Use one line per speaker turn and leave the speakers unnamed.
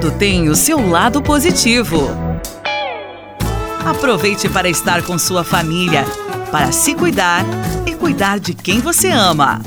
Tudo tem o seu lado positivo. Aproveite para estar com sua família, para se cuidar e cuidar de quem você ama.